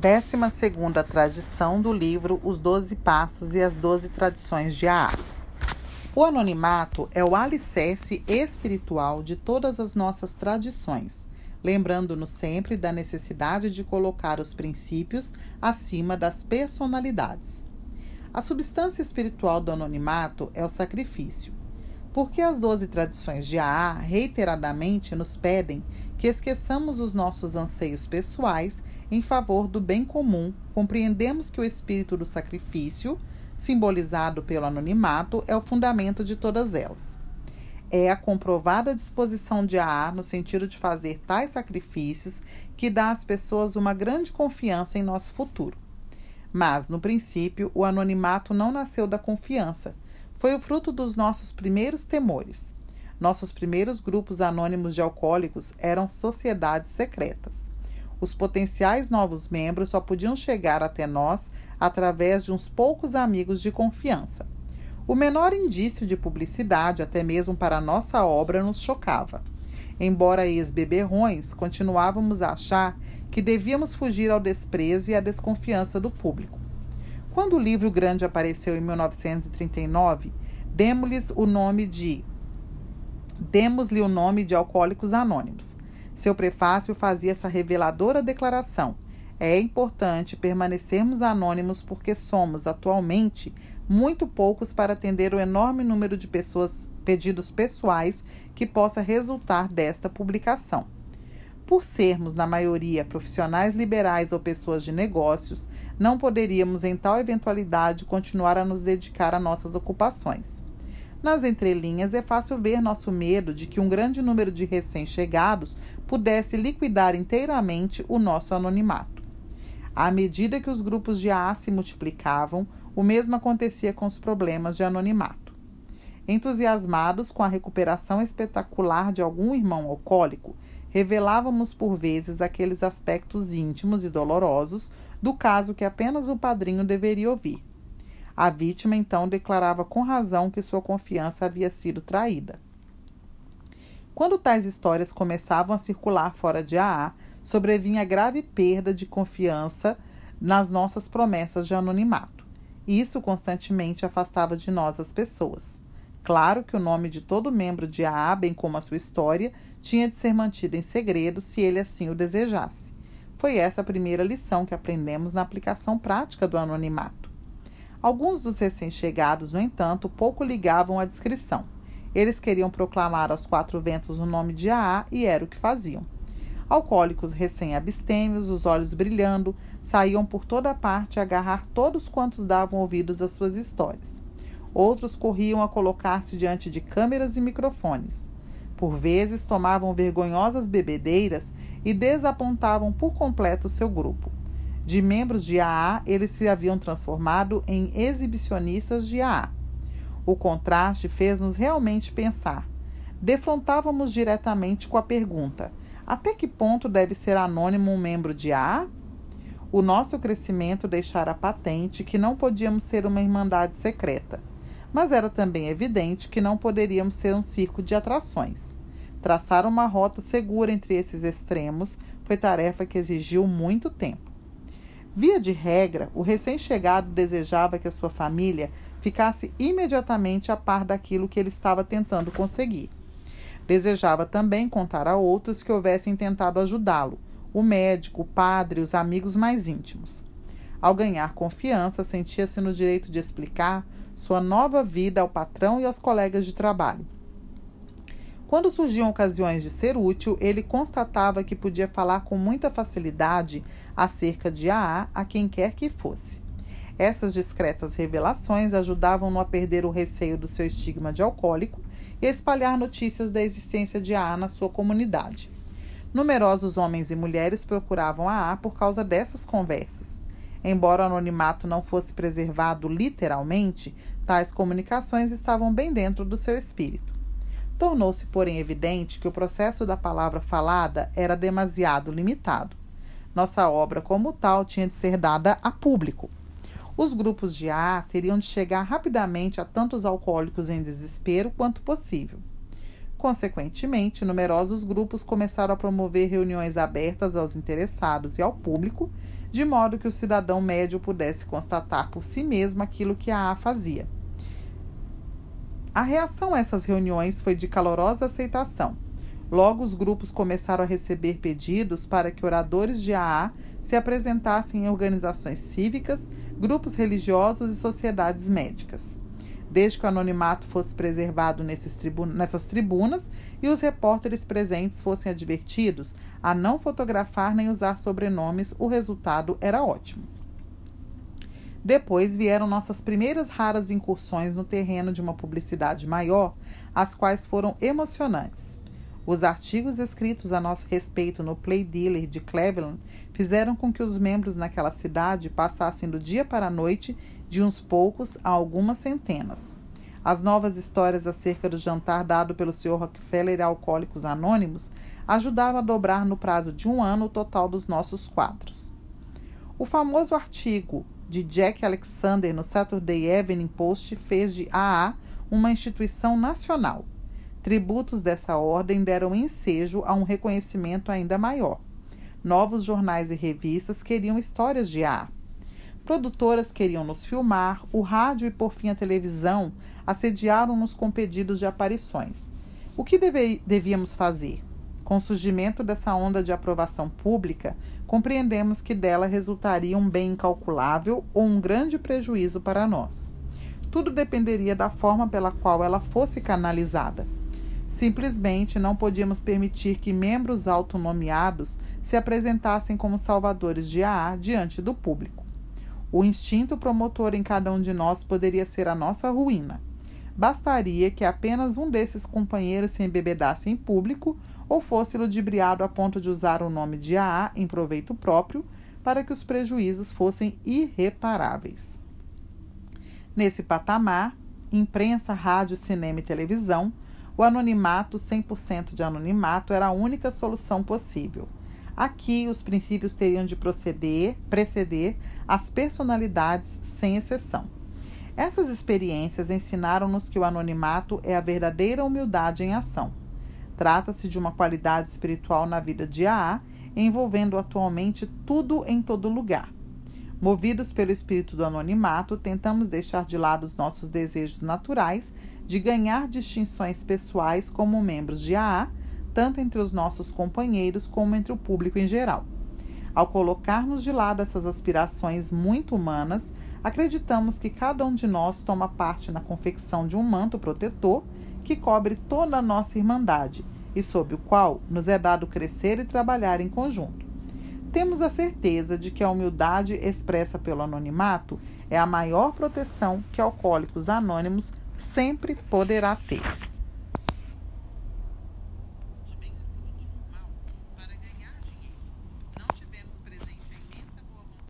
Décima segunda tradição do livro Os Doze Passos e as Doze Tradições de AA. O anonimato é o alicerce espiritual de todas as nossas tradições, lembrando-nos sempre da necessidade de colocar os princípios acima das personalidades. A substância espiritual do anonimato é o sacrifício. Porque as doze tradições de AA reiteradamente nos pedem que esqueçamos os nossos anseios pessoais em favor do bem comum, compreendemos que o espírito do sacrifício, simbolizado pelo anonimato, é o fundamento de todas elas. É a comprovada disposição de AA no sentido de fazer tais sacrifícios que dá às pessoas uma grande confiança em nosso futuro. Mas, no princípio, o anonimato não nasceu da confiança, foi o fruto dos nossos primeiros temores. Nossos primeiros grupos anônimos de alcoólicos eram sociedades secretas. Os potenciais novos membros só podiam chegar até nós através de uns poucos amigos de confiança. O menor indício de publicidade, até mesmo para nossa obra, nos chocava. Embora ex-beberrões, continuávamos a achar que devíamos fugir ao desprezo e à desconfiança do público. Quando o livro grande apareceu em 1939, demos-lhes o nome de demos-lhe o nome de Alcoólicos Anônimos. Seu prefácio fazia essa reveladora declaração: é importante permanecermos anônimos porque somos, atualmente, muito poucos para atender o enorme número de pessoas, pedidos pessoais que possa resultar desta publicação. Por sermos, na maioria, profissionais liberais ou pessoas de negócios, não poderíamos, em tal eventualidade, continuar a nos dedicar a nossas ocupações. Nas entrelinhas é fácil ver nosso medo de que um grande número de recém-chegados pudesse liquidar inteiramente o nosso anonimato. À medida que os grupos de AA se multiplicavam, o mesmo acontecia com os problemas de anonimato. Entusiasmados com a recuperação espetacular de algum irmão alcoólico, revelávamos por vezes aqueles aspectos íntimos e dolorosos do caso que apenas o padrinho deveria ouvir. A vítima então declarava com razão que sua confiança havia sido traída. Quando tais histórias começavam a circular fora de AA, sobrevinha grave perda de confiança nas nossas promessas de anonimato. Isso constantemente afastava de nós as pessoas. Claro que o nome de todo membro de AA, bem como a sua história, tinha de ser mantido em segredo se ele assim o desejasse. Foi essa a primeira lição que aprendemos na aplicação prática do anonimato. Alguns dos recém-chegados, no entanto, pouco ligavam à descrição. Eles queriam proclamar aos quatro ventos o nome de AA e era o que faziam. Alcoólicos recém-abstêmios, os olhos brilhando, saíam por toda parte a agarrar todos quantos davam ouvidos às suas histórias. Outros corriam a colocar-se diante de câmeras e microfones. Por vezes tomavam vergonhosas bebedeiras e desapontavam por completo seu grupo. De membros de AA, eles se haviam transformado em exibicionistas de AA. O contraste fez-nos realmente pensar. Defrontávamos diretamente com a pergunta: até que ponto deve ser anônimo um membro de AA? O nosso crescimento deixara patente que não podíamos ser uma irmandade secreta, mas era também evidente que não poderíamos ser um circo de atrações. Traçar uma rota segura entre esses extremos foi tarefa que exigiu muito tempo. Via de regra, o recém-chegado desejava que a sua família ficasse imediatamente a par daquilo que ele estava tentando conseguir. Desejava também contar a outros que houvessem tentado ajudá-lo, o médico, o padre, os amigos mais íntimos. Ao ganhar confiança, sentia-se no direito de explicar sua nova vida ao patrão e aos colegas de trabalho. Quando surgiam ocasiões de ser útil, ele constatava que podia falar com muita facilidade acerca de AA a quem quer que fosse. Essas discretas revelações ajudavam-no a perder o receio do seu estigma de alcoólico e a espalhar notícias da existência de AA na sua comunidade. Numerosos homens e mulheres procuravam AA por causa dessas conversas. Embora o anonimato não fosse preservado literalmente, tais comunicações estavam bem dentro do seu espírito. Tornou-se, porém, evidente que o processo da palavra falada era demasiado limitado. Nossa obra, como tal, tinha de ser dada a público. Os grupos de A teriam de chegar rapidamente a tantos alcoólicos em desespero quanto possível. Consequentemente, numerosos grupos começaram a promover reuniões abertas aos interessados e ao público, de modo que o cidadão médio pudesse constatar por si mesmo aquilo que a AA fazia. A reação a essas reuniões foi de calorosa aceitação. Logo, os grupos começaram a receber pedidos para que oradores de AA se apresentassem em organizações cívicas, grupos religiosos e sociedades médicas desde que o anonimato fosse preservado nessas tribunas e os repórteres presentes fossem advertidos a não fotografar nem usar sobrenomes, o resultado era ótimo. Depois vieram nossas primeiras raras incursões no terreno de uma publicidade maior, as quais foram emocionantes. Os artigos escritos a nosso respeito no Play Dealer de Cleveland fizeram com que os membros naquela cidade passassem do dia para a noite de uns poucos a algumas centenas. As novas histórias acerca do jantar dado pelo Sr. Rockefeller a alcoólicos anônimos ajudaram a dobrar no prazo de um ano o total dos nossos quadros. O famoso artigo de Jack Alexander no Saturday Evening Post fez de AA uma instituição nacional. Tributos dessa ordem deram ensejo a um reconhecimento ainda maior. Novos jornais e revistas queriam histórias de AA. Produtoras queriam nos filmar, o rádio e por fim a televisão assediaram-nos com pedidos de aparições. O que deve, devíamos fazer? Com o surgimento dessa onda de aprovação pública, compreendemos que dela resultaria um bem incalculável ou um grande prejuízo para nós. Tudo dependeria da forma pela qual ela fosse canalizada. Simplesmente não podíamos permitir que membros autonomeados se apresentassem como salvadores de AA diante do público. O instinto promotor em cada um de nós poderia ser a nossa ruína. Bastaria que apenas um desses companheiros se embebedasse em público ou fosse ludibriado a ponto de usar o nome de AA em proveito próprio para que os prejuízos fossem irreparáveis. Nesse patamar, imprensa, rádio, cinema e televisão, o anonimato, 100% de anonimato, era a única solução possível. Aqui, os princípios teriam de proceder, preceder as personalidades, sem exceção. Essas experiências ensinaram-nos que o anonimato é a verdadeira humildade em ação. Trata-se de uma qualidade espiritual na vida de AA, envolvendo atualmente tudo em todo lugar. Movidos pelo espírito do anonimato, tentamos deixar de lado os nossos desejos naturais de ganhar distinções pessoais como membros de AA tanto entre os nossos companheiros como entre o público em geral. Ao colocarmos de lado essas aspirações muito humanas, acreditamos que cada um de nós toma parte na confecção de um manto protetor que cobre toda a nossa irmandade e sob o qual nos é dado crescer e trabalhar em conjunto. Temos a certeza de que a humildade expressa pelo anonimato é a maior proteção que alcoólicos anônimos sempre poderá ter.